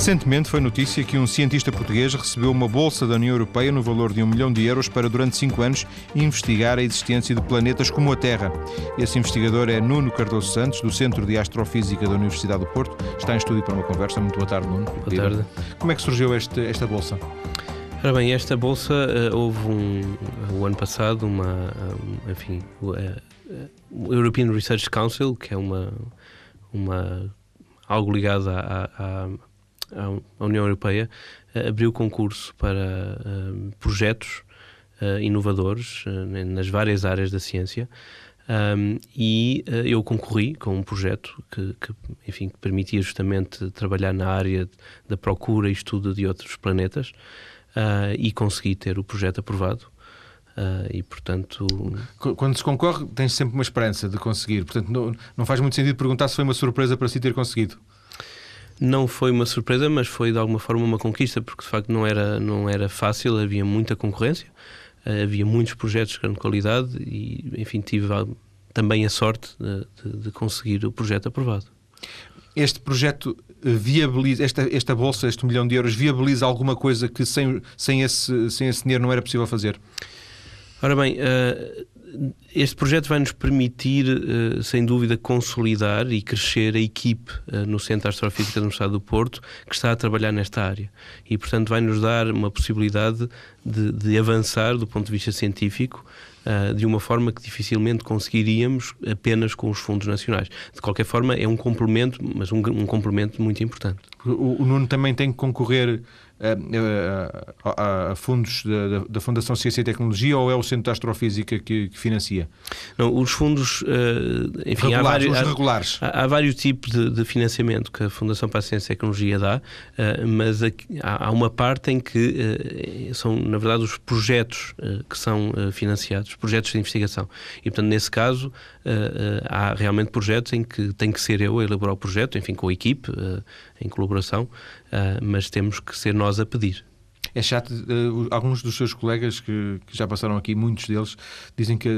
Recentemente foi notícia que um cientista português recebeu uma bolsa da União Europeia no valor de um milhão de euros para, durante cinco anos, investigar a existência de planetas como a Terra. Esse investigador é Nuno Cardoso Santos, do Centro de Astrofísica da Universidade do Porto. Está em estúdio para uma conversa. Muito boa tarde, Nuno. Boa tarde. Como é que surgiu este, esta bolsa? Ora bem, esta bolsa uh, houve um, o ano passado uma, um, enfim, o, uh, European Research Council, que é uma, uma algo ligado à, à, à União Europeia, uh, abriu concurso para uh, projetos uh, inovadores nas várias áreas da ciência. Um, e eu concorri com um projeto que, que, enfim, que permitia justamente trabalhar na área da procura e estudo de outros planetas e consegui ter o projeto aprovado. Uh, e portanto. Quando se concorre, tens sempre uma esperança de conseguir. Portanto, não, não faz muito sentido perguntar se foi uma surpresa para si ter conseguido. Não foi uma surpresa, mas foi de alguma forma uma conquista, porque de facto não era, não era fácil, havia muita concorrência, uh, havia muitos projetos de grande qualidade e, enfim, tive também a sorte de, de conseguir o projeto aprovado. Este projeto viabiliza, esta, esta bolsa, este milhão de euros, viabiliza alguma coisa que sem, sem, esse, sem esse dinheiro não era possível fazer? Ora bem, uh, este projeto vai nos permitir, uh, sem dúvida, consolidar e crescer a equipe uh, no Centro de Astrofísica do Estado do Porto que está a trabalhar nesta área. E, portanto, vai nos dar uma possibilidade de, de avançar do ponto de vista científico uh, de uma forma que dificilmente conseguiríamos apenas com os fundos nacionais. De qualquer forma, é um complemento, mas um, um complemento muito importante. O, o Nuno também tem que concorrer a, a, fundos da, da, Fundação Ciência e Tecnologia ou é o Centro de Astrofísica que, que financia? Não, os fundos, eh, enfim, regulares, há, vários, os regulares. Há, há, vários tipos de, de, financiamento que a Fundação para a Ciência e Tecnologia dá, eh, mas há, há, uma parte em que eh, são, na verdade, os projetos que são financiados, projetos de investigação. E, portanto, nesse caso, há realmente projetos em que tem que ser eu a elaborar o projeto, enfim, com a equipe, em colaboração, mas temos que ser nós a pedir. É chato, uh, alguns dos seus colegas que, que, já passaram aqui, muitos deles, dizem que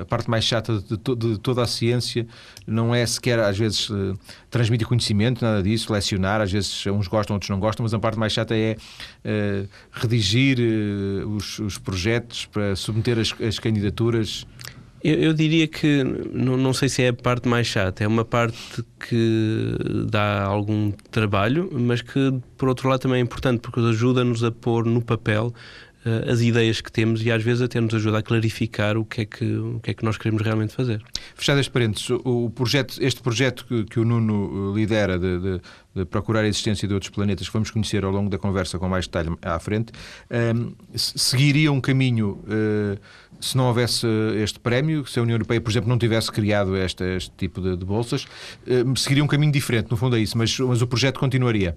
a parte mais chata de, to, de toda a ciência não é sequer, às vezes, uh, transmitir conhecimento, nada disso, lecionar, às vezes uns gostam, outros não gostam, mas a parte mais chata é uh, redigir os, os, projetos para submeter as, as candidaturas eu, eu, diria que não, não sei se é a parte mais chata, é uma parte que dá algum trabalho, mas que por outro lado também é importante porque ajuda-nos a pôr no papel uh, as ideias que temos e às vezes até nos ajuda a clarificar o que é que, o que, é que nós queremos realmente fazer. Fechado este parênteses, o projeto, este projeto que, que o Nuno lidera de, de, de, procurar a existência de outros planetas que vamos conhecer ao longo da conversa com mais detalhe à frente, um, ehm, seguiria um caminho. Uh, se não houvesse este prémio, se a União Europeia, por exemplo, não tivesse criado este, este tipo de, de bolsas, eh, seguiria um caminho diferente, no fundo é isso, mas, mas o projeto continuaria.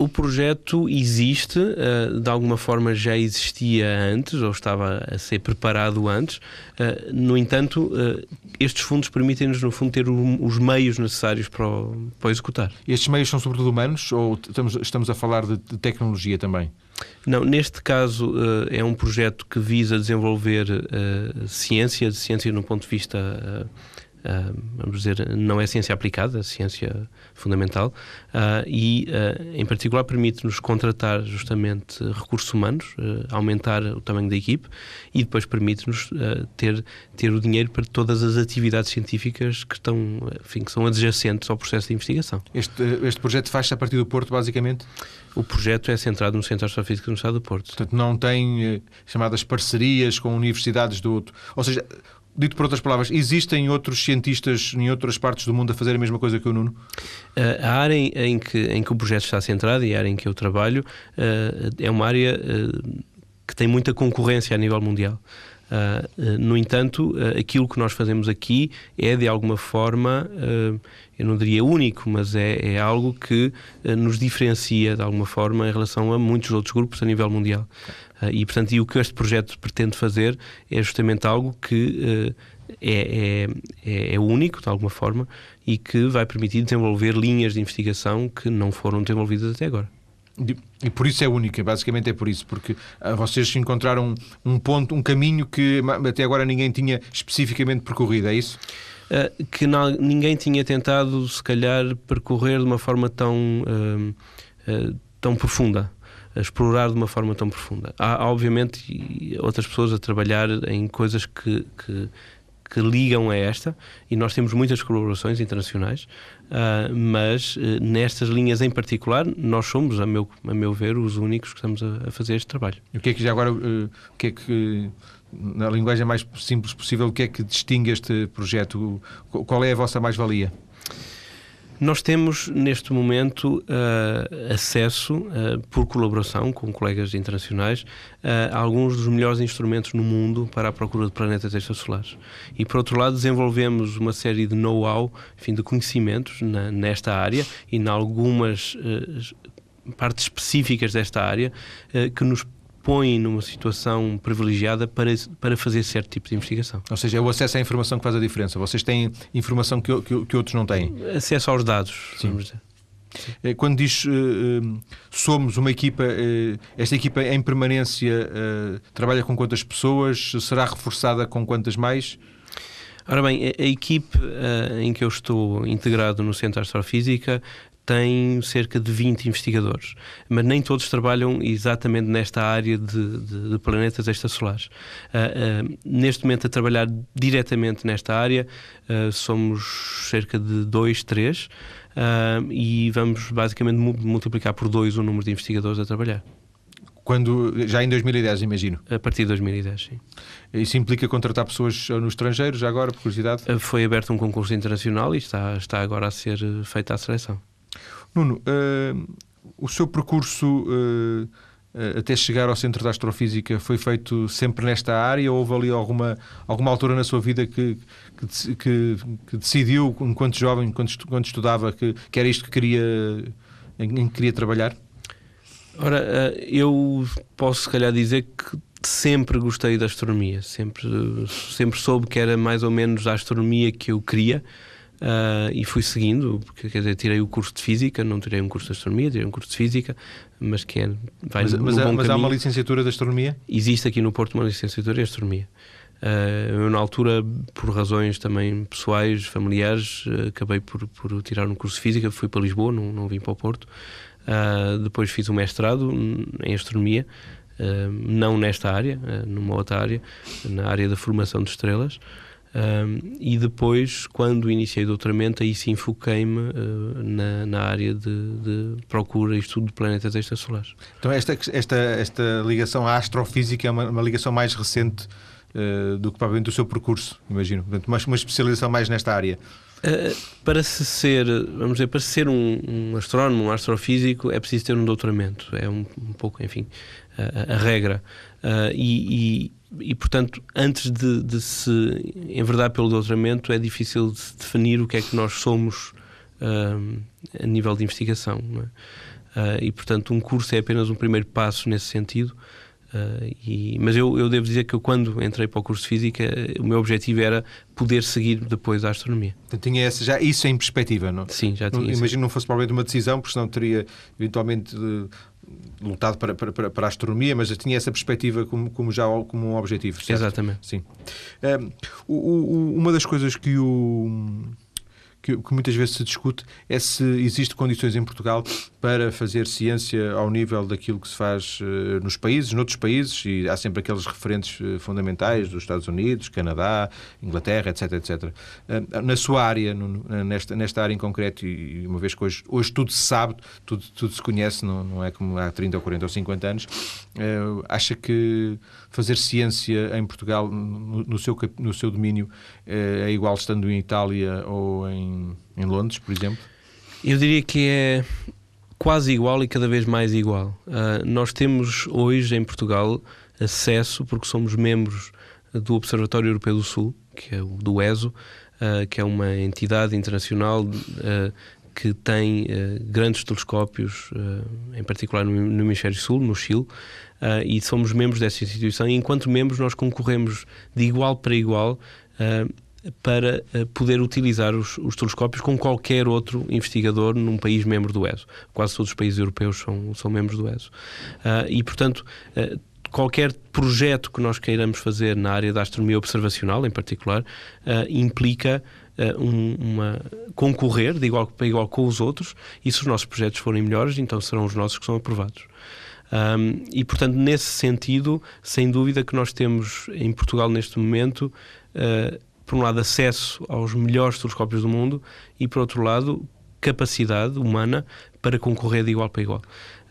O projeto existe, eh, de alguma forma já existia antes, ou estava a ser preparado antes. Eh, no entanto, eh, estes fundos permitem-nos, no fundo, ter os meios necessários para o, para o executar. Estes meios são sobretudo humanos ou estamos, estamos a falar de, de tecnologia também? Não, neste caso é um projeto que visa desenvolver ciência, ciência no ponto de vista Uh, vamos dizer, não é ciência aplicada, é ciência fundamental, uh, e, uh, em particular, permite-nos contratar justamente recursos humanos, aumentar o tamanho da equipe e depois permite-nos ter, ter o dinheiro para todas as atividades científicas que, estão, enfim, que são adjacentes ao processo de investigação. Este, este projeto faz-se a partir do Porto, basicamente? O projeto é centrado no Centro de Astrofísica no Estado do Porto. Portanto, não tem chamadas parcerias com universidades do outro. Ou seja, Dito por outras palavras, existem outros cientistas em outras partes do mundo a fazer a mesma coisa que o Nuno? Uh, a área em que, em que o projeto está centrado e a área em que eu trabalho uh, é uma área uh, que tem muita concorrência a nível mundial. Uh, no entanto, uh, aquilo que nós fazemos aqui é de alguma forma, eu não diria único, mas é, é algo que nos diferencia de alguma forma em relação a muitos outros grupos a nível mundial. e, portanto, e o que este projeto pretende fazer é justamente algo que é, é, é, único, de alguma forma, e que vai permitir desenvolver linhas de investigação que não foram desenvolvidas até agora. E por isso é única, basicamente é por isso, porque ah, vocês encontraram um ponto, um caminho que até agora ninguém tinha especificamente percorrido, é isso? Uh, que não, ninguém tinha tentado, se calhar, percorrer de uma forma tão. Uh, tão profunda explorar de uma forma tão profunda. Há, obviamente, outras pessoas a trabalhar em coisas que, que, que ligam a esta, e nós temos muitas colaborações internacionais, uh, mas uh, nestas linhas em particular, nós somos, a meu, a meu ver, os únicos que estamos a, a fazer este trabalho. E o que é que já agora, uh, o que é que, na linguagem mais simples possível, o que é que distingue este projeto? Qual é a vossa mais-valia? Nós temos, neste momento, uh, acesso, uh, por colaboração com colegas internacionais, uh, a alguns dos melhores instrumentos no mundo para a procura de planetas extrasolares. E, por outro lado, desenvolvemos uma série de know-how, enfim, de conhecimentos na, nesta área e em algumas partes específicas desta área que nos põe numa situação privilegiada para, para fazer certo tipo de investigação. Ou seja, é o acesso à informação que faz a diferença. Vocês têm informação que, que, que outros não têm. Acesso aos dados, Sim. vamos dizer. Eh, quando diz uh, somos uma equipa, uh, esta equipa em permanência uh, trabalha com quantas pessoas? Será reforçada com quantas mais? Ora bem, a, a equipe em que eu estou integrado no Centro de Astrofísica tem cerca de 20 investigadores, mas nem todos trabalham exatamente nesta área de, de, de planetas extrasolares. Uh, uh, neste momento, a trabalhar diretamente nesta área, uh, somos cerca de 2, 3 e vamos basicamente multiplicar por 2 o número de investigadores a trabalhar. Quando, já em 2010, imagino. A partir de 2010, sim. Isso implica contratar pessoas no estrangeiro, já agora, por curiosidade? Foi aberto um concurso internacional e está, está agora a ser feita a seleção. Nuno, uh, o seu percurso uh, até chegar ao Centro de Astrofísica foi feito sempre nesta área ou houve ali alguma, alguma altura na sua vida que, que, que, que decidiu, enquanto jovem, enquanto, estudava, que, que era isto que queria, em, em que queria trabalhar? Ora, eu posso se calhar dizer que sempre gostei da astronomia, sempre, sempre soube que era mais ou menos a astronomia que eu queria. Uh, e fui seguindo, porque quer dizer, tirei o curso de Física, não tirei um curso de Astronomia, tirei um curso de Física, mas que é, vai mas, no, mas, bom mas há uma licenciatura de Astronomia? Existe aqui no Porto uma licenciatura de Astronomia. Uh, eu, na altura, por razões também pessoais, familiares, uh, acabei por, por tirar um curso de Física, fui para Lisboa, não, não vim para o Porto. depois fiz um mestrado em Astronomia, não nesta área, numa outra área, na área da formação de estrelas. Um, e depois, quando iniciei o doutoramento, aí sim foquei-me uh, na, na, área de, de, procura e estudo de planetas extrasolares. Então, esta, esta, esta ligação à astrofísica é uma, uma ligação mais recente uh, do que provavelmente o seu percurso, imagino. Portanto, uma, uma especialização mais nesta área. Uh, para se ser, vamos dizer, para ser um, um, astrónomo, um astrofísico, é preciso ter um doutoramento. É um, um pouco, enfim, a, a regra. Uh, e, e, portanto, antes de, de, se enverdar pelo doutoramento, é difícil de se definir o que é que nós somos uh, a nível de investigação. É? e, portanto, um curso é apenas um primeiro passo nesse sentido. Uh, e, mas eu, eu, devo dizer que eu, quando entrei para o curso de Física, o meu objetivo era poder seguir depois a astronomia. Então, tinha essa, já isso em perspectiva, não? Sim, já tinha. Não, imagino não fosse provavelmente uma decisão, porque senão teria eventualmente uh, lutado para, para, para, a astronomia, mas tinha essa perspectiva como, como já como um objetivo. Certo? Exatamente. Sim. Uh, o, o, uma das coisas que o que, que, muitas vezes se discute é se existem condições em Portugal para fazer ciência ao nível daquilo que se faz uh, nos países, noutros países, e há sempre aqueles referentes uh, fundamentais dos Estados Unidos, Canadá, Inglaterra, etc, etc. Uh, na sua área, no, nesta, nesta área em concreto, e, uma vez que hoje, hoje tudo se sabe, tudo, tudo se conhece, não, não é como há 30 ou 40 ou 50 anos, acha que fazer ciência em Portugal, no, no seu, no seu domínio, é igual estando em Itália ou em, em Londres, por exemplo? Eu diria que é quase igual e cada vez mais igual. Uh, nós temos hoje em Portugal acesso, porque somos membros do Observatório Europeu do Sul, que é o do ESO, uh, que é uma entidade internacional uh, que tem grandes telescópios, em particular no, no, Hemisfério Sul, no Chile, e somos membros dessa instituição. E enquanto membros, nós concorremos de igual para igual para uh, poder utilizar os, os, telescópios com qualquer outro investigador num país membro do ESO. Quase todos os países europeus são, são membros do ESO. Uh, e, portanto, uh, qualquer projeto que nós queiramos fazer na área da astronomia observacional, em particular, implica um, uma concorrer de igual para igual com os outros e se os nossos projetos forem melhores, então serão os nossos que são aprovados. Um, e, portanto, nesse sentido, sem dúvida que nós temos em Portugal neste momento, uh, por um lado, acesso aos melhores telescópios do mundo e, por outro lado, capacidade humana para concorrer de igual para igual.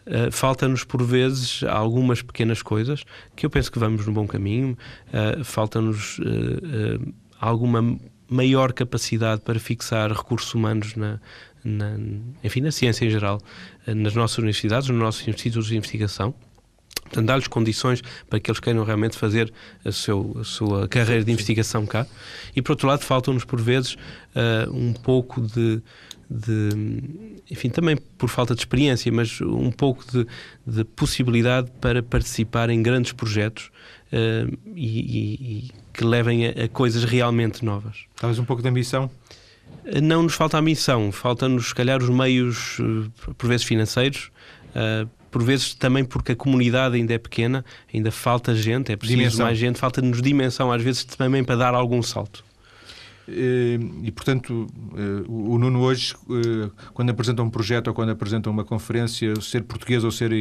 Uh, Falta-nos, por vezes, algumas pequenas coisas que eu penso que vamos no bom caminho. Uh, Falta-nos uh, alguma maior capacidade para fixar recursos humanos na, na, enfim, na ciência em geral, nas nossas universidades, nos nossos institutos de investigação. Portanto, dar-lhes condições para que eles queiram realmente fazer a, seu, a sua carreira de investigação cá. E, por outro lado, faltam-nos, por vezes, uh, um pouco de, de, Enfim, também por falta de experiência, mas um pouco de, de possibilidade para participar em grandes projetos uh, e, e, que levem a, a coisas realmente novas. Talvez um pouco de ambição? Não nos falta a missão, falta-nos, se calhar, os meios, eh, por vezes financeiros, uh, por vezes também porque a comunidade ainda é pequena, ainda falta gente, é preciso dimensão. mais gente, falta-nos dimensão, às vezes também para dar algum salto. Eh, e, portanto, eh, o Nuno hoje, eh, quando apresenta um projeto ou quando apresenta uma conferência, ser português ou ser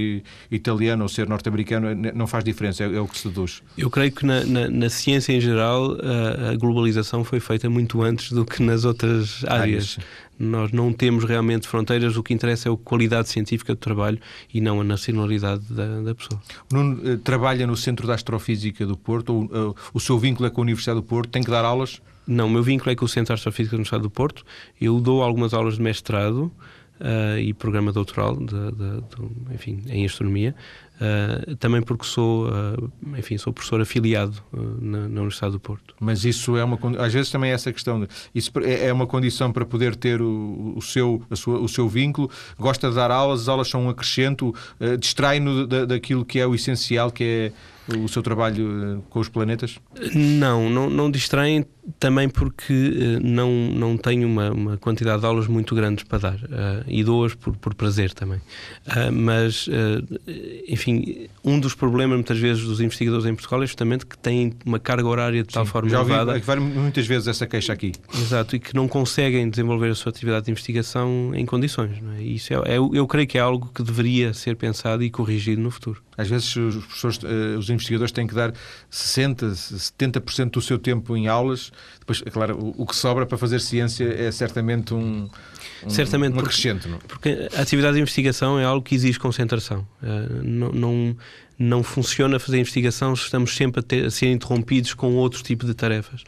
italiano ou ser norte-americano não faz diferença, é, o que se deduz. Eu creio que na, na, na ciência em geral a, a, globalização foi feita muito antes do que nas outras áreas. áreas. Nós não temos realmente fronteiras, o que interessa é a qualidade científica do trabalho e não a nacionalidade da, da pessoa. O Nuno trabalha no Centro de Astrofísica do Porto, ou, o seu vínculo é com a Universidade do Porto, tem que dar aulas? Não, o meu vínculo é com o Centro de Astrofísica do Estado do Porto. Eu dou algumas aulas de mestrado uh, e programa doutoral, de, de, de, enfim, em astronomia. Uh, também porque sou, uh, enfim, sou professor afiliado na, na, Universidade do Porto. Mas isso é uma às vezes também é essa questão. Isso é, é uma condição para poder ter o, o seu sua, o seu vínculo. Gosta de dar aulas, as aulas são um acrescento, distrai-no da, daquilo que é o essencial, que é o seu trabalho com os planetas? Não, não, não distraem também porque uh, não, não tenho uma, uma quantidade de aulas muito grandes para dar uh, e dou-as por, por prazer também. Uh, mas, enfim, um dos problemas muitas vezes dos investigadores em Portugal é justamente que têm uma carga horária de tal Sim, forma já ouvi elevada. muitas vezes essa queixa aqui. Exato, e que não conseguem desenvolver a sua atividade de investigação em condições. É? Isso é, é, eu creio que é algo que deveria ser pensado e corrigido no futuro. Às vezes os professores, os investigadores têm que dar 60%, 70% do seu tempo em aulas depois, é claro, o, o, que sobra para fazer ciência é certamente um, um certamente um acrescento. Porque, porque a atividade de investigação é algo que exige concentração. Uh, não, não, não funciona fazer investigação se estamos sempre a, ter, a, ser interrompidos com outro tipo de tarefas.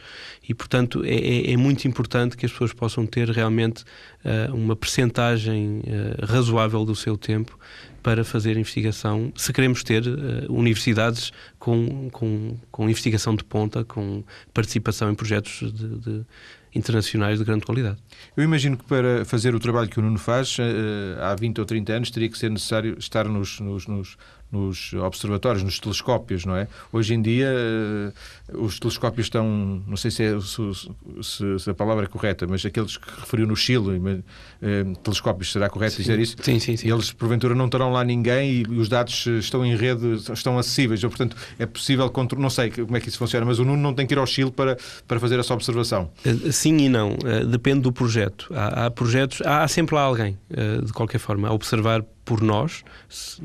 E, portanto, é, é, é muito importante que as pessoas possam ter realmente uh, uma percentagem uh, razoável do seu tempo para fazer investigação, se queremos ter uh, universidades com, com, com, investigação de ponta, com participação em projetos de, de internacionais de grande qualidade. Eu imagino que para fazer o trabalho que o Nuno faz, uh, há 20 ou 30 anos, teria que ser necessário estar nos, nos, nos nos observatórios, nos telescópios, não é? Hoje em dia uh, os telescópios estão, não sei se, é, se, se, a palavra é correta, mas aqueles que referiu no Chile, uh, telescópios, será correto sim. dizer isso? Sim, sim, sim. Eles porventura não terão lá ninguém e os dados estão em rede, estão acessíveis, portanto é possível controlar, não sei como é que isso funciona, mas o Nuno não tem que ir ao Chile para, para fazer essa observação. Eh, sim e não, depende do projeto. Há, há projetos, há sempre lá alguém, de qualquer forma, a observar por nós,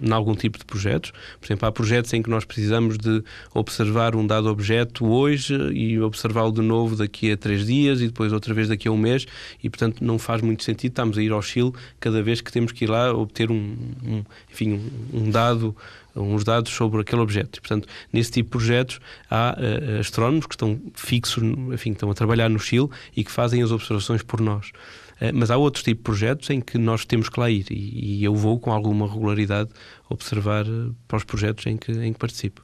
em algum tipo de projetos. Por exemplo, há projetos em que nós precisamos de observar um dado objeto hoje e observá-lo de novo daqui a três dias e depois outra vez daqui a um mês e, portanto, não faz muito sentido estarmos a ir ao Chile cada vez que temos que ir lá obter um, um enfim, um dado uns dados sobre aquele objeto. E, portanto, nesse tipo de projetos há uh, astrónomos que estão fixos, enfim, que estão a trabalhar no Chile e que fazem as observações por nós. Eh, mas há outros tipos de projetos em que nós temos que lá ir e, eu vou com alguma regularidade observar eh, para os projetos em que, em que participo.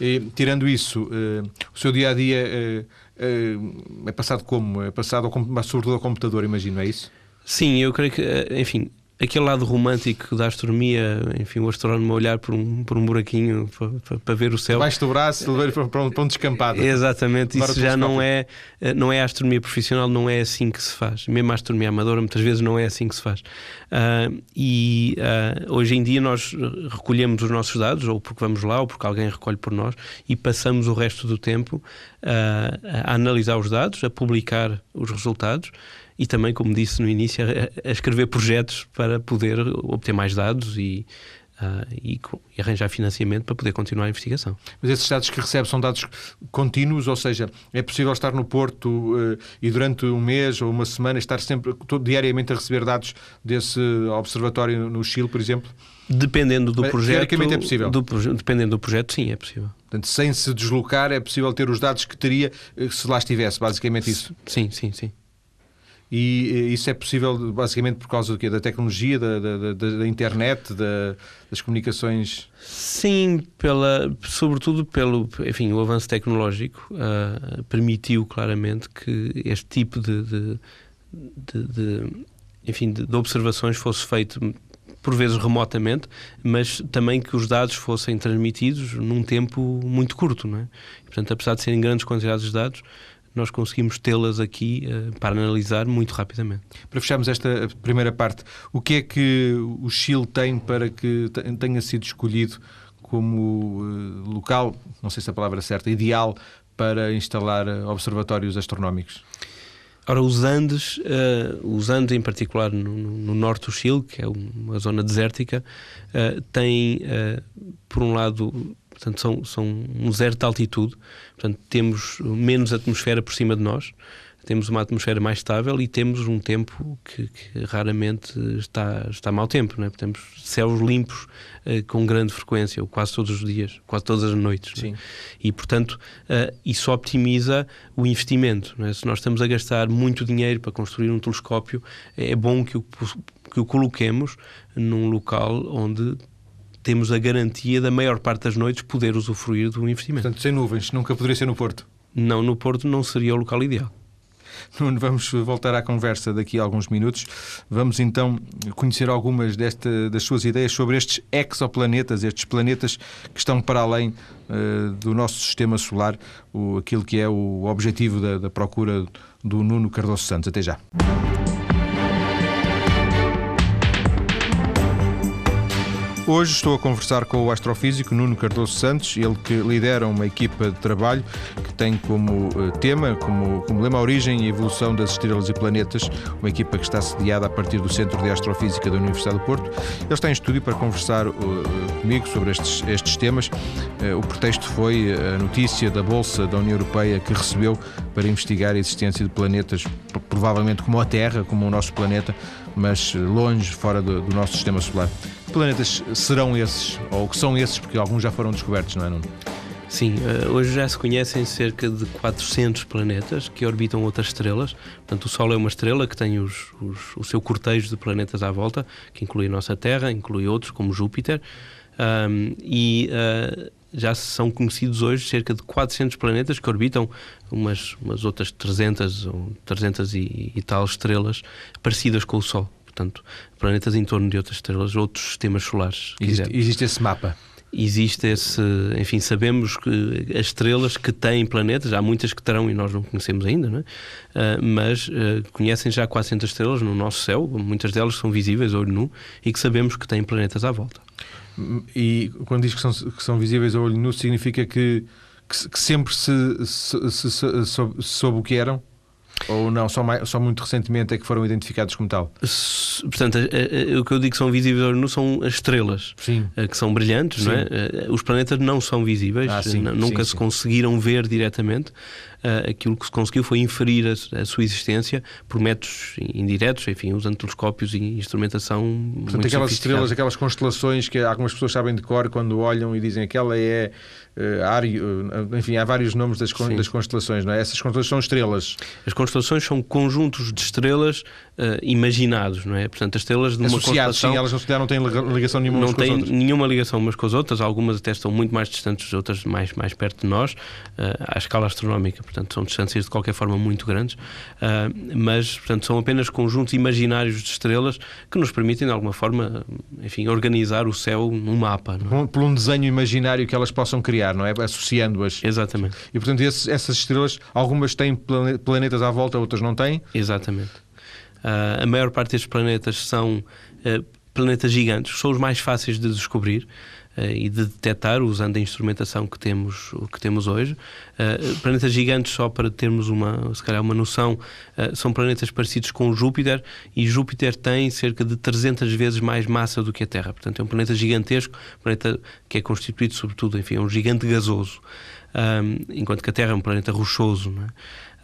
E, tirando isso, uh, o seu dia a dia uh, uh, é passado como? É passado ao, sobretudo ao computador, imagino, é isso? Sim, eu creio que, enfim, aquele lado romântico da astronomia, enfim, o astrónomo a olhar por um, por um buraquinho para, para, para ver o céu. Baixo do braço, levar para um, para um descampado. Exatamente, isso já não é, não é a astronomia profissional, não é assim que se faz. Mesmo a astronomia amadora, muitas vezes não é assim que se faz. Uh, e uh, hoje em dia nós recolhemos os nossos dados, ou porque vamos lá, ou porque alguém recolhe por nós, e passamos o resto do tempo uh, a analisar os dados, a publicar os resultados e também, como disse no início, a, a escrever projetos para poder obter mais dados e, Uh, e, e, arranjar financiamento para poder continuar a investigação. Mas esses dados que recebe são dados contínuos, ou seja, é possível estar no Porto uh, e durante um mês ou uma semana estar sempre todo, diariamente a receber dados desse observatório no Chile, por exemplo? Dependendo do Mas, projeto. Teoricamente é possível. Do, dependendo do projeto, sim, é possível. Portanto, sem se deslocar, é possível ter os dados que teria eh, se lá estivesse, basicamente isso. Sim, sim, sim e isso é possível basicamente por causa do quê? da tecnologia, da, da, da internet, da, das comunicações? Sim, pela, sobretudo pelo enfim, o avanço tecnológico uh, permitiu claramente que este tipo de, de, de, de enfim, de, observações fosse feito por vezes remotamente, mas também que os dados fossem transmitidos num tempo muito curto, não é? E, portanto, apesar de serem grandes quantidades de dados, nós conseguimos tê-las aqui uh, para analisar muito rapidamente. Para fecharmos esta primeira parte, o que é que o Chile tem para que tenha sido escolhido como uh, local, não sei se a palavra é certa, ideal para instalar eh, observatórios astronómicos? Ora, os Andes, uh, os Andes em particular no, no, norte do Chile, que é uma zona desértica, uh, tem, uh, por um lado, portanto, são, são um zero de altitude, portanto, temos menos atmosfera por cima de nós, temos uma atmosfera mais estável e temos um tempo que, que raramente está, está mau tempo, não é? temos céus limpos uh, com grande frequência, ou quase todos os dias, quase todas as noites. Sim. E, portanto, uh, isso optimiza o investimento. É? Se nós estamos a gastar muito dinheiro para construir um telescópio, é bom que o, que o coloquemos num local onde temos a garantia da maior parte das noites poder usufruir do investimento. Portanto, sem nuvens, nunca poderia ser no Porto? Não, no Porto não seria o local ideal. Nuno, vamos voltar à conversa daqui a alguns minutos. Vamos então conhecer algumas desta, das suas ideias sobre estes exoplanetas, estes planetas que estão para além uh, do nosso sistema solar, o, aquilo que é o objetivo da, da procura do Nuno Cardoso Santos. Até já. Hoje estou a conversar com o astrofísico Nuno Cardoso Santos, ele que lidera uma equipa de trabalho que tem como eh, tema, como, como lema a origem e evolução das estrelas e planetas, uma equipa que está sediada a partir do Centro de Astrofísica da Universidade do Porto. Ele está em estúdio para conversar uh, comigo sobre estes, estes temas. Uh, o pretexto foi a notícia da Bolsa da União Europeia que recebeu para investigar a existência de planetas, provavelmente como a Terra, como o nosso planeta, mas longe, fora do, do nosso sistema solar planetas serão esses? Ou que são esses, porque alguns já foram descobertos, não é, Nuno? Sim, eh, hoje já se conhecem cerca de 400 planetas que orbitam outras estrelas. Portanto, o Sol é uma estrela que tem os, os, o seu cortejo de planetas à volta, que inclui a nossa Terra, inclui outros como Júpiter. Um, e uh, já são conhecidos hoje cerca de 400 planetas que orbitam umas, umas outras 300 ou 300 e, e tal estrelas parecidas com o Sol portanto, planetas em torno de outras estrelas, outros sistemas solares. Existe, existe esse mapa? Existe esse, enfim, sabemos que as estrelas que têm planetas, há muitas que terão e nós não conhecemos ainda, não é? Uh, mas uh, conhecem já 400 estrelas no nosso céu, muitas delas são visíveis a olho nu e que sabemos que têm planetas à volta. E quando diz que são, que são visíveis a olho nu, significa que, que, que sempre se, se, se, se soube o que eram? Ou não, só, mais, só muito recentemente é que foram identificados como tal? Portanto, o que eu digo que são visíveis não são as estrelas, sim. Eh, que são brilhantes, não é? Eh, os planetas não são visíveis, ah, sim, nunca sim, se conseguiram ver diretamente. Uh, aquilo que se conseguiu foi inferir a, a, sua existência por métodos indiretos, enfim, usando telescópios e instrumentação. Portanto, aquelas estrelas, aquelas constelações que algumas pessoas sabem de cor quando olham e dizem aquela é Ario, uh, enfim, há vários nomes das, das constelações, não é? Essas constelações são estrelas. As constelações são conjuntos de estrelas uh, imaginados, não é? Portanto, as estrelas de uma Associados, constelação... sim, elas não, se não têm ligação nenhuma não têm nenhuma ligação umas com as outras, algumas até estão muito mais distantes, outras mais, mais perto de nós, uh, à escala astronómica, portanto são distâncias de qualquer forma muito grandes, uh, mas portanto são apenas conjuntos imaginários de estrelas que nos permitem de alguma forma, enfim, organizar o céu num mapa. É? Por um- desenho imaginário que elas possam criar, não é? Associando-as. Exatamente, E portanto, esses- essas estrelas, algumas têm plane- planetas à volta, outras não têm. exatamente. Uh, a maior parte destes planetas são uh, planetas gigantes, são os mais fáceis de descobrir uh, e de detectar usando a instrumentação que temos, que temos hoje. Uh, planetas gigantes, só para termos uma, se calhar uma noção, uh, são planetas parecidos com Júpiter e Júpiter tem cerca de 300 vezes mais massa do que a Terra. Portanto, é um planeta gigantesco, planeta que é constituído sobretudo, enfim, é um gigante gasoso. Enquanto que a Terra é um planeta rochoso. não é?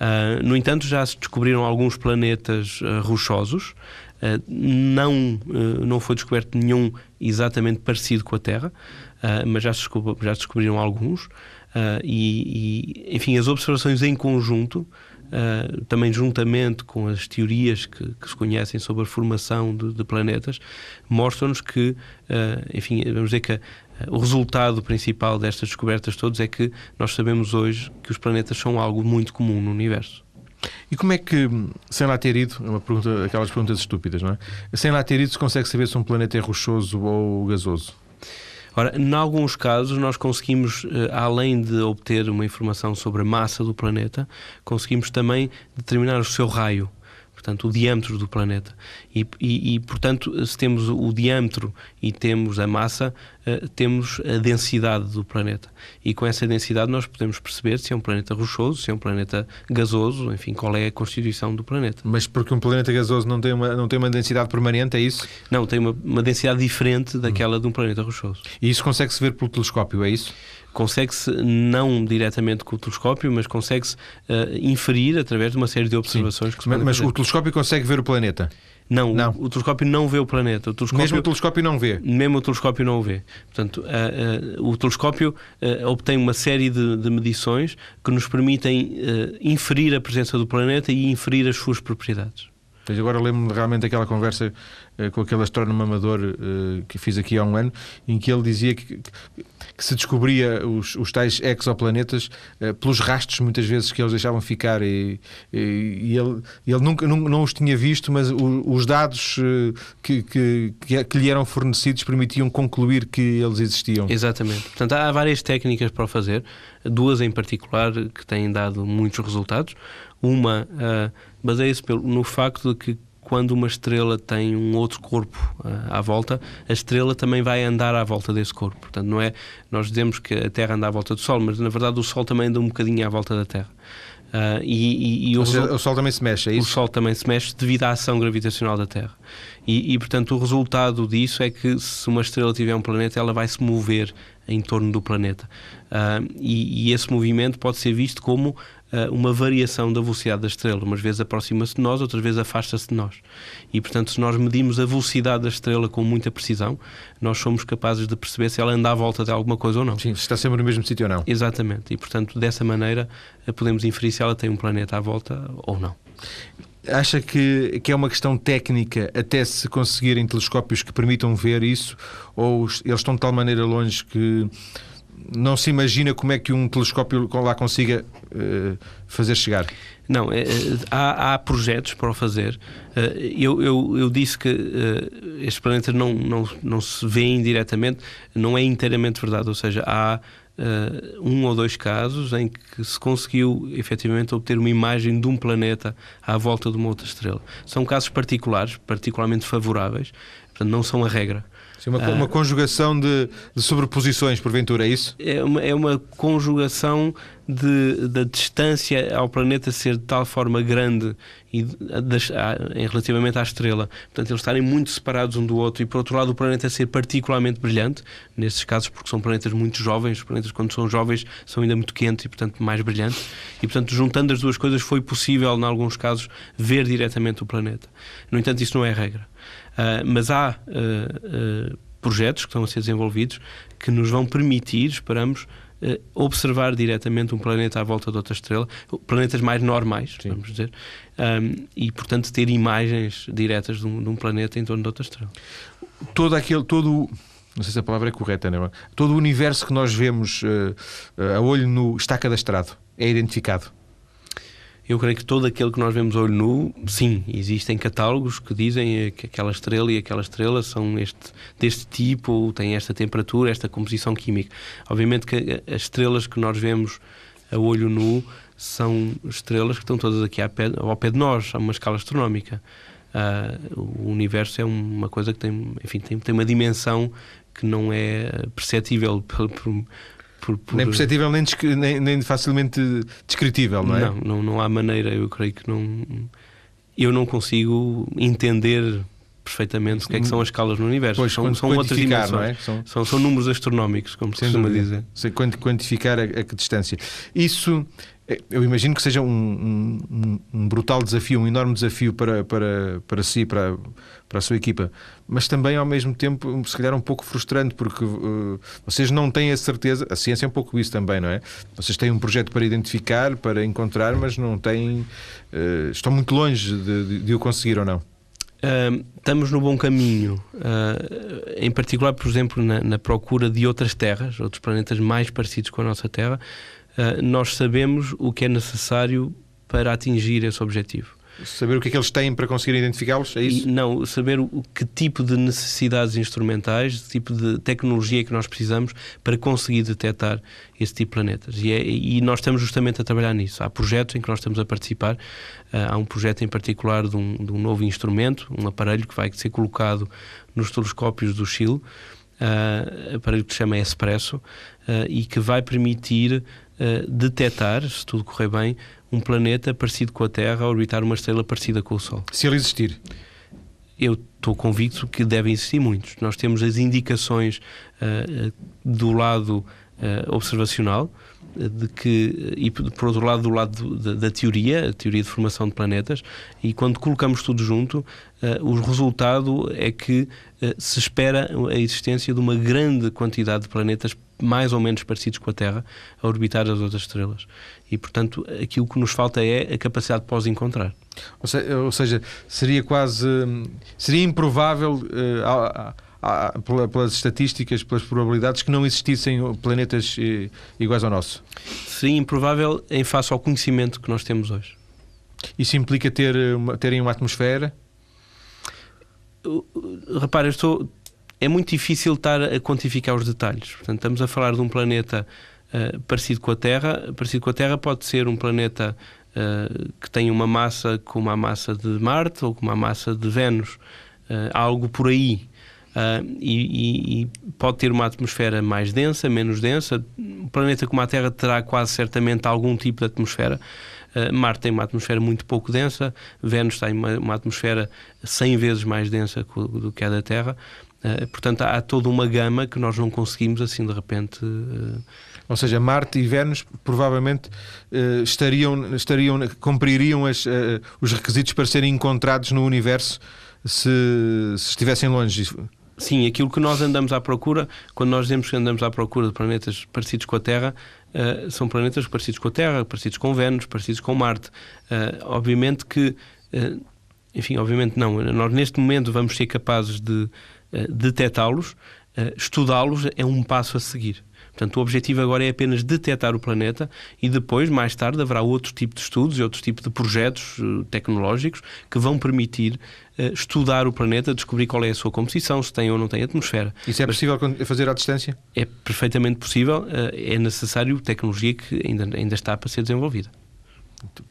Uh, no entanto, já se descobriram alguns planetas uh, rochosos. Uh, não, não foi descoberto nenhum exatamente parecido com a Terra, mas já se, já se descobriram alguns. E, e, enfim, as observações em conjunto, uh, também juntamente com as teorias que, que se conhecem sobre a formação de, de planetas, mostram-nos que, uh, enfim, vamos dizer que uh, o resultado principal destas descobertas todas é que nós sabemos hoje que os planetas são algo muito comum no universo. E como é que, sem lá ter ido, é uma pergunta, aquelas perguntas estúpidas, não é? Sem lá ter ido, se consegue saber se um planeta é rochoso ou gasoso? Ora, em alguns casos, nós conseguimos, eh, além de obter uma informação sobre a massa do planeta, conseguimos também determinar o seu raio, portanto, o diâmetro do planeta. E, e- e, portanto, se temos o diâmetro e temos a massa, eh, temos a densidade do planeta. E com essa densidade nós podemos perceber se é um planeta rochoso, se é um planeta gasoso, enfim, qual é a constituição do planeta. Mas porque um planeta gasoso não tem uma, não tem uma densidade permanente, é isso? Não, tem uma, uma densidade diferente daquela de um planeta rochoso. E isso consegue-se ver pelo telescópio, é isso? Consegue-se não diretamente com o telescópio, mas consegue-se eh, inferir através de uma série de observações que se Mas, mas o telescópio consegue ver o planeta. Não, não. O, o telescópio não vê o planeta. O telescópio, Mesmo o telescópio não vê. mesmo o telescópio não o vê. Portanto, ah, ah, o telescópio obtém uma série de, de medições que nos permitem inferir a presença do planeta e inferir as suas propriedades. Pois agora lembro-me realmente daquela conversa eh, com aquele astrónomo amador eh, que fiz aqui há um ano, em que ele dizia que, que- se descobria os, os tais exoplanetas eh, pelos rastros, muitas vezes, que eles deixavam ficar. E, e- e ele, ele nunca não, não os tinha visto, mas o- os dados que, que, que, lhe eram fornecidos permitiam concluir que eles existiam. Exatamente. Portanto, há várias técnicas para o fazer, duas em particular que têm dado muitos resultados. Uma ah, baseia-se pelo- no facto de que quando uma estrela tem um outro corpo ah, à volta, a estrela também vai andar à volta desse corpo. Portanto, não é nós dizemos que a Terra anda à volta do Sol, mas na verdade o Sol também anda um bocadinho à volta da Terra. Ah, e, e- e o seja, o Sol também se mexe, é o isso? Sol também se mexe devido à ação gravitacional da Terra. E, e, portanto, o resultado disso é que se uma estrela tiver um planeta, ela vai se mover em torno do planeta. Ah, e, esse movimento pode ser visto como uma variação da velocidade da estrela. Umas vezes aproxima-se de nós, outras vezes afasta-se de nós. E, portanto, se nós medimos a velocidade da estrela com muita precisão, nós somos capazes de perceber se ela anda à volta de alguma coisa ou não. Sim, se está sempre no mesmo sítio ou não. Exatamente. E, portanto, dessa maneira, eh, podemos inferir se ela tem um planeta à volta ou não. Acha que, que é uma questão técnica até se conseguirem telescópios que permitam ver isso? Ou eles estão de tal maneira longe que não se imagina como é que um telescópio lá consiga eh, fazer chegar? Não, é, é, há, há projetos para o fazer. Eh, Eu, eu, eu disse que eh, estes planetas não, não, não se veem diretamente, não é inteiramente verdade. Ou seja, há eh, um ou dois casos em que se conseguiu efetivamente obter uma imagem de um planeta à volta de uma outra estrela. São casos particulares, particularmente favoráveis, portanto, não são a regra. Sim, uma, uma conjugação de, de sobreposições, porventura, é isso? é uma, é uma conjugação de, da distância ao planeta ser de tal forma grande e das- a- em relativamente à estrela. Portanto, eles estarem muito separados um do outro e, por outro lado, o planeta ser particularmente brilhante, nesses casos, porque são planetas muito jovens. Os planetas, quando são jovens, são ainda muito quentes e, portanto, mais brilhantes. E, portanto, juntando as duas coisas, foi possível, em alguns casos, ver diretamente o planeta. No entanto, isso não é regra. Ah, mas há ah, ah, projetos que estão a ser desenvolvidos que nos vão permitir, esperamos, observar diretamente um planeta à volta de outra estrela, planetas mais normais, Sim. vamos dizer, um, e portanto ter imagens diretas de um, de um, planeta em torno de outra estrela. Todo aquele, todo não sei se a palavra é correta, não é? Todo o universo que nós vemos uh, a olho nu está cadastrado, é identificado. Eu creio que todo aquele que nós vemos olho nu, sim, existem catálogos que dizem que aquela estrela e aquela estrela são este, deste tipo, têm esta temperatura, esta composição química. Obviamente que as estrelas que nós vemos a olho nu são estrelas que estão todas aqui ao pé, ao pé de nós, a uma escala astronómica. Uh, o universo é uma coisa que tem, enfim, tem, tem uma dimensão que não é perceptível por, por por, por... Nem perceptível, nem, nem, nem, facilmente descritível, não é? Não, não, não há maneira, eu creio que não. Eu não consigo entender perfeitamente o que é que são as escalas no universo. Pois, são, são outras dimensões. É? São... São, são... números astronómicos, como se costuma dizer. Quantificar a, a que distância. Isso eu imagino que seja um, um, um, brutal desafio, um enorme desafio para, para, para si, para, para a sua equipa, mas também ao mesmo tempo, se calhar, um pouco frustrante, porque uh, vocês não têm a certeza, a ciência é um pouco isso também, não é? Vocês têm um projeto para identificar, para encontrar, mas não têm. Uh, estão muito longe de, de, de o conseguir ou não. Uh, estamos no bom caminho, uh, em particular, por exemplo, na, na, procura de outras terras, outros planetas mais parecidos com a nossa Terra. Uh, nós sabemos o que é necessário para atingir esse objetivo. Saber o que é que eles têm para conseguir identificá-los? É isso? E, não, saber o, que tipo de necessidades instrumentais, que tipo de tecnologia que nós precisamos para conseguir detectar esse tipo de planetas. E, é, e nós estamos justamente a trabalhar nisso. Há projetos em que nós estamos a participar. Uh, há um projeto em particular de um, de um, novo instrumento, um aparelho que vai ser colocado nos telescópios do Chile, uh, aparelho que se chama Espresso, uh, e que vai permitir detectar, se tudo correr bem, um planeta parecido com a Terra a orbitar uma estrela parecida com o Sol. Se ele existir. Eu estou convicto que devem existir muitos. Nós temos as indicações uh, do lado uh, observacional, de que, e por outro lado, do lado da, teoria, a teoria de formação de planetas, e quando colocamos tudo junto, uh, o resultado é que uh, se espera a existência de uma grande quantidade de planetas mais ou menos parecidos com a Terra a orbitar as outras estrelas. E, portanto, aquilo que nos falta é a capacidade de pós-encontrar. Ou seja, seria quase. seria improvável. Uh, pelas estatísticas, pelas probabilidades, que não existissem planetas eh, iguais ao nosso? Seria improvável em face ao conhecimento que nós temos hoje. Isso implica ter uma, terem uma atmosfera? Repara, estou, é muito difícil estar a quantificar os detalhes. Portanto, estamos a falar de um planeta uh, parecido com a Terra. Parecido com a Terra pode ser um planeta uh, que tem uma massa como a massa de Marte ou como a massa de Vênus. Uh, algo por aí. Uh, e, e, pode ter uma atmosfera mais densa, menos densa. Um planeta como a Terra terá quase certamente algum tipo de atmosfera. Uh, Marte tem uma atmosfera muito pouco densa, Vênus tem uma, uma atmosfera 100 vezes mais densa do que a da Terra. Uh, portanto, há toda uma gama que nós não conseguimos assim de repente. Ou seja, Marte e Vênus provavelmente estariam, estariam, cumpririam as, os requisitos para serem encontrados no universo se, se estivessem longe. Sim, aquilo que nós andamos à procura, quando nós dizemos que andamos à procura de planetas parecidos com a Terra, uh, são planetas parecidos com a Terra, parecidos com Vênus, parecidos com Marte. Uh, obviamente que, uh, enfim, obviamente não, nós neste momento vamos ser capazes de detectá-los, estudá-los é um passo a seguir. Portanto, o objetivo agora é apenas detectar o planeta e depois, mais tarde, haverá outro tipo de estudos e outro tipo de projetos uh, tecnológicos que vão permitir uh, estudar o planeta, descobrir qual é a sua composição, se tem ou não tem atmosfera. Isso é Mas, possível fazer à distância? É perfeitamente possível. Uh, é necessário tecnologia que ainda, ainda está para ser desenvolvida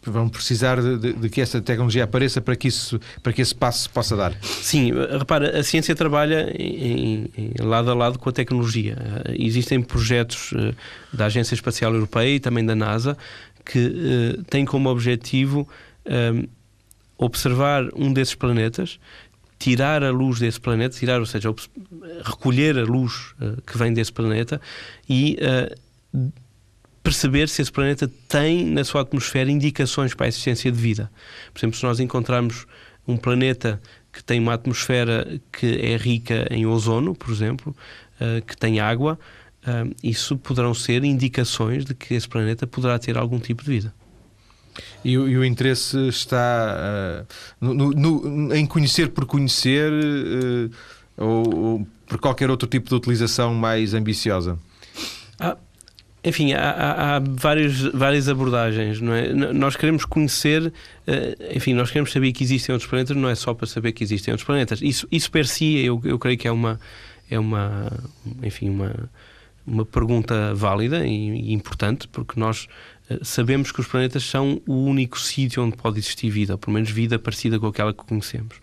vão precisar de, de, de, que essa tecnologia apareça para que, isso, para que esse passo se possa dar. Sim, repara, a ciência trabalha em, em, lado a lado com a tecnologia. Existem projetos eh, da Agência Espacial Europeia e também da NASA que uh, têm como objetivo eh, observar um desses planetas, tirar a luz desse planeta, tirar, ou seja, recolher a luz que vem desse planeta e perceber se esse planeta tem na sua atmosfera indicações para a existência de vida. Por exemplo, se nós encontrarmos um planeta que tem uma atmosfera que é rica em ozono, por exemplo, uh, que tem água, uh, isso poderão ser indicações de que esse planeta poderá ter algum tipo de vida. E, e o interesse está uh, no, no, em conhecer por conhecer uh, ou, ou, por qualquer outro tipo de utilização mais ambiciosa? Ah, enfim, há, há, há várias, várias abordagens, não é? Nós queremos conhecer, uh, enfim, nós queremos saber que existem outros planetas, não é só para saber que existem outros planetas. Isso, isso per si, eu, eu creio que é uma, é uma, enfim, uma, uma pergunta válida e, e importante, porque nós uh, sabemos que os planetas são o único sítio onde pode existir vida, ou pelo menos vida parecida com aquela que conhecemos.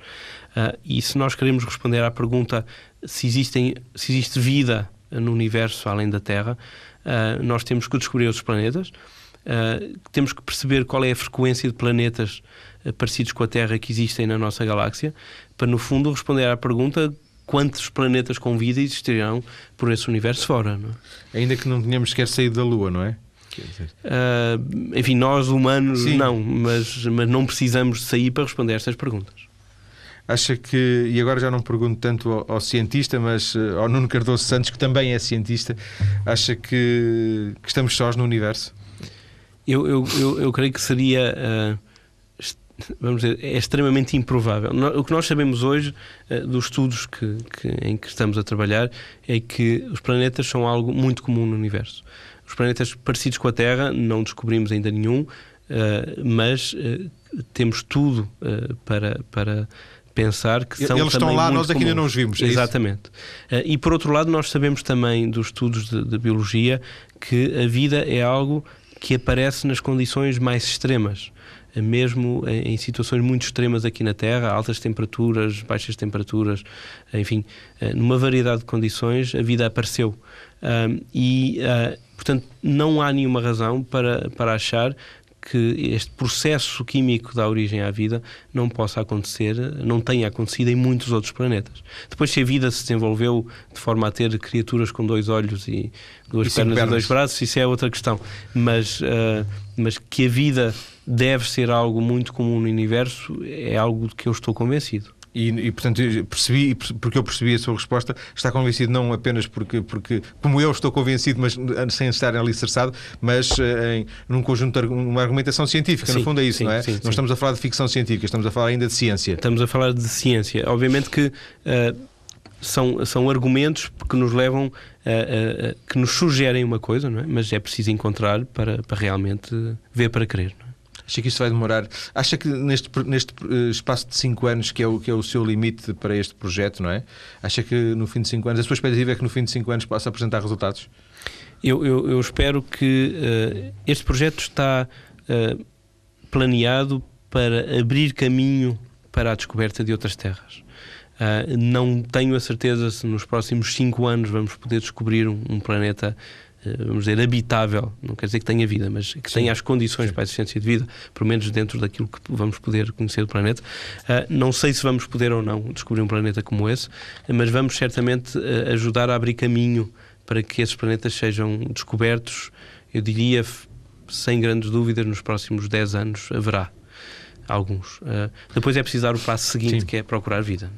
Uh, e se nós queremos responder à pergunta se, existem, se existe vida no universo além da Terra, uh, nós temos que descobrir outros planetas, uh, temos que perceber qual é a frequência de planetas uh, parecidos com a Terra que existem na nossa galáxia, para no fundo responder à pergunta quantos planetas com vida existirão por esse universo fora. É? Ainda que não tenhamos sequer saído da Lua, não é? Enfim, nós humanos Sim. não, mas, mas não precisamos sair para responder a estas perguntas. Acha que, e agora já não pergunto tanto ao, ao, cientista, mas uh, ao Nuno Cardoso Santos, que também é cientista, acha que, que estamos sós no universo? Eu, eu, eu, eu creio que seria. Uh, vamos dizer, é extremamente improvável. O que nós sabemos hoje uh, dos estudos que, que, em que estamos a trabalhar é que os planetas são algo muito comum no universo. Os planetas parecidos com a Terra não descobrimos ainda nenhum, mas temos tudo para, para pensar que são Eles estão lá, nós aqui ainda não os vimos. É Exatamente. Uh, e por outro lado, nós sabemos também dos estudos de, de, biologia que a vida é algo que aparece nas condições mais extremas. Uh, mesmo em, situações muito extremas aqui na Terra, altas temperaturas, baixas temperaturas, uh, enfim, numa variedade de condições, a vida apareceu. e, portanto, não há nenhuma razão para, para achar que este processo químico da origem à vida não possa acontecer, não tenha acontecido em muitos outros planetas. Depois, se a vida se desenvolveu de forma a ter criaturas com dois olhos e duas e pernas, pernas, e dois braços, isso é outra questão. Mas, uh, mas que a vida deve ser algo muito comum no universo é algo de que eu estou convencido. E, e, portanto, percebi, porque eu percebi a sua resposta, está convencido não apenas porque, porque como eu estou convencido, mas sem estar alicerçado, mas eh, em, num conjunto de uma argumentação científica, sim, no fundo é isso, sim, não é? Sim, não estamos a falar de ficção científica, estamos a falar ainda de ciência. Estamos a falar de ciência. Obviamente que uh, são, são argumentos que nos levam, a, a, que nos sugerem uma coisa, não é? mas é preciso encontrar para, para realmente ver para crer. Acha que isto vai demorar? Acha que neste, neste eh, espaço de 5 anos, que é, o, que é o seu limite para este projeto, não é? Acha que no fim de 5 anos, a sua expectativa é que no fim de 5 anos possa apresentar resultados? Eu, eu, eu espero que uh, este projeto está uh, planeado para abrir caminho para a descoberta de outras terras. Uh, não tenho a certeza se nos próximos 5 anos vamos poder descobrir um, um planeta vamos dizer, habitável, não quer dizer que tenha vida, mas que Sim. tenha as condições Sim. para a existência de vida, pelo menos dentro daquilo que vamos poder conhecer do planeta. Uh, não sei se vamos poder ou não descobrir um planeta como esse, mas vamos certamente uh, ajudar a abrir caminho para que esses planetas sejam descobertos, eu diria, sem grandes dúvidas, nos próximos 10 anos haverá alguns. Uh, depois é preciso dar o passo seguinte, Sim. que é procurar vida.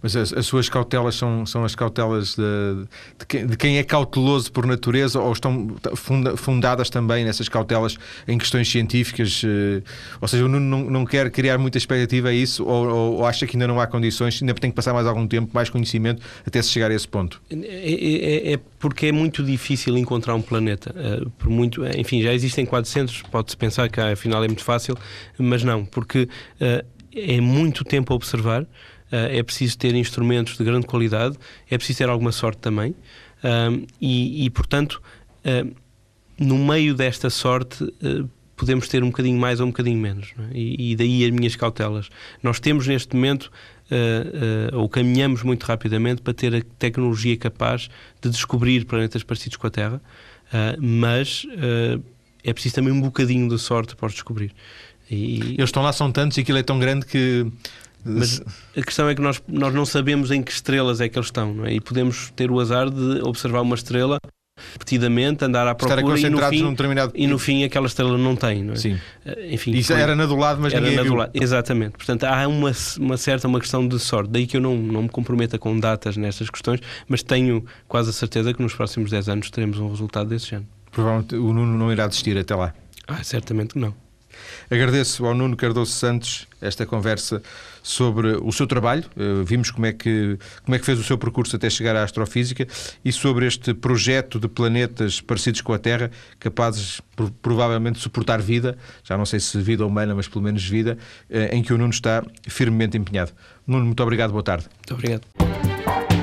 Mas as, as, suas cautelas são, são as cautelas de, de, quem, de, quem, é cauteloso por natureza ou estão fundadas também nessas cautelas em questões científicas? Eh, ou seja, o Nuno não, não quer criar muita expectativa a isso ou, ou, ou, acha que ainda não há condições, ainda tem que passar mais algum tempo, mais conhecimento até se chegar a esse ponto? É, é, é, é porque é muito difícil encontrar um planeta. Uh, por muito, enfim, já existem 400, pode-se pensar que afinal é muito fácil, mas não, porque é muito tempo a observar. Eh, é preciso ter instrumentos de grande qualidade, é preciso ter alguma sorte também, e, e, portanto, no meio desta sorte eh, podemos ter um bocadinho mais ou um bocadinho menos. É? E, e, daí as minhas cautelas. Nós temos neste momento, uh, uh, ou caminhamos muito rapidamente para ter a tecnologia capaz de descobrir planetas parecidos com a Terra, uh, mas é preciso também um bocadinho de sorte para os descobrir. E... Eles estão lá, são tantos e aquilo é tão grande que mas a questão é que nós, nós não sabemos em que estrelas é que eles estão, é? E podemos ter o azar de observar uma estrela repetidamente, andar à procura e no, fim, determinado... e no fim aquela estrela não tem, não é? Sim. Eh, Enfim, Isso foi- era na do lado, mas era ninguém viu. do lado. Exatamente. Portanto, há uma, uma certa uma questão de sorte. Daí que eu não, não me comprometa com datas nestas questões, mas tenho quase a certeza que nos próximos 10 anos teremos um resultado desse género. Provavelmente o Nuno não irá desistir até lá. Ah, certamente que não. Agradeço ao Nuno Cardoso Santos esta conversa sobre o seu trabalho. Eh, Vimos como é, que, como é que fez o seu percurso até chegar à astrofísica e sobre este projeto de planetas parecidos com a Terra, capazes pro- provavelmente de suportar vida, já não sei se vida humana, mas pelo menos vida, eh, em que o Nuno está firmemente empenhado. Nuno, muito obrigado, boa tarde. Muito obrigado.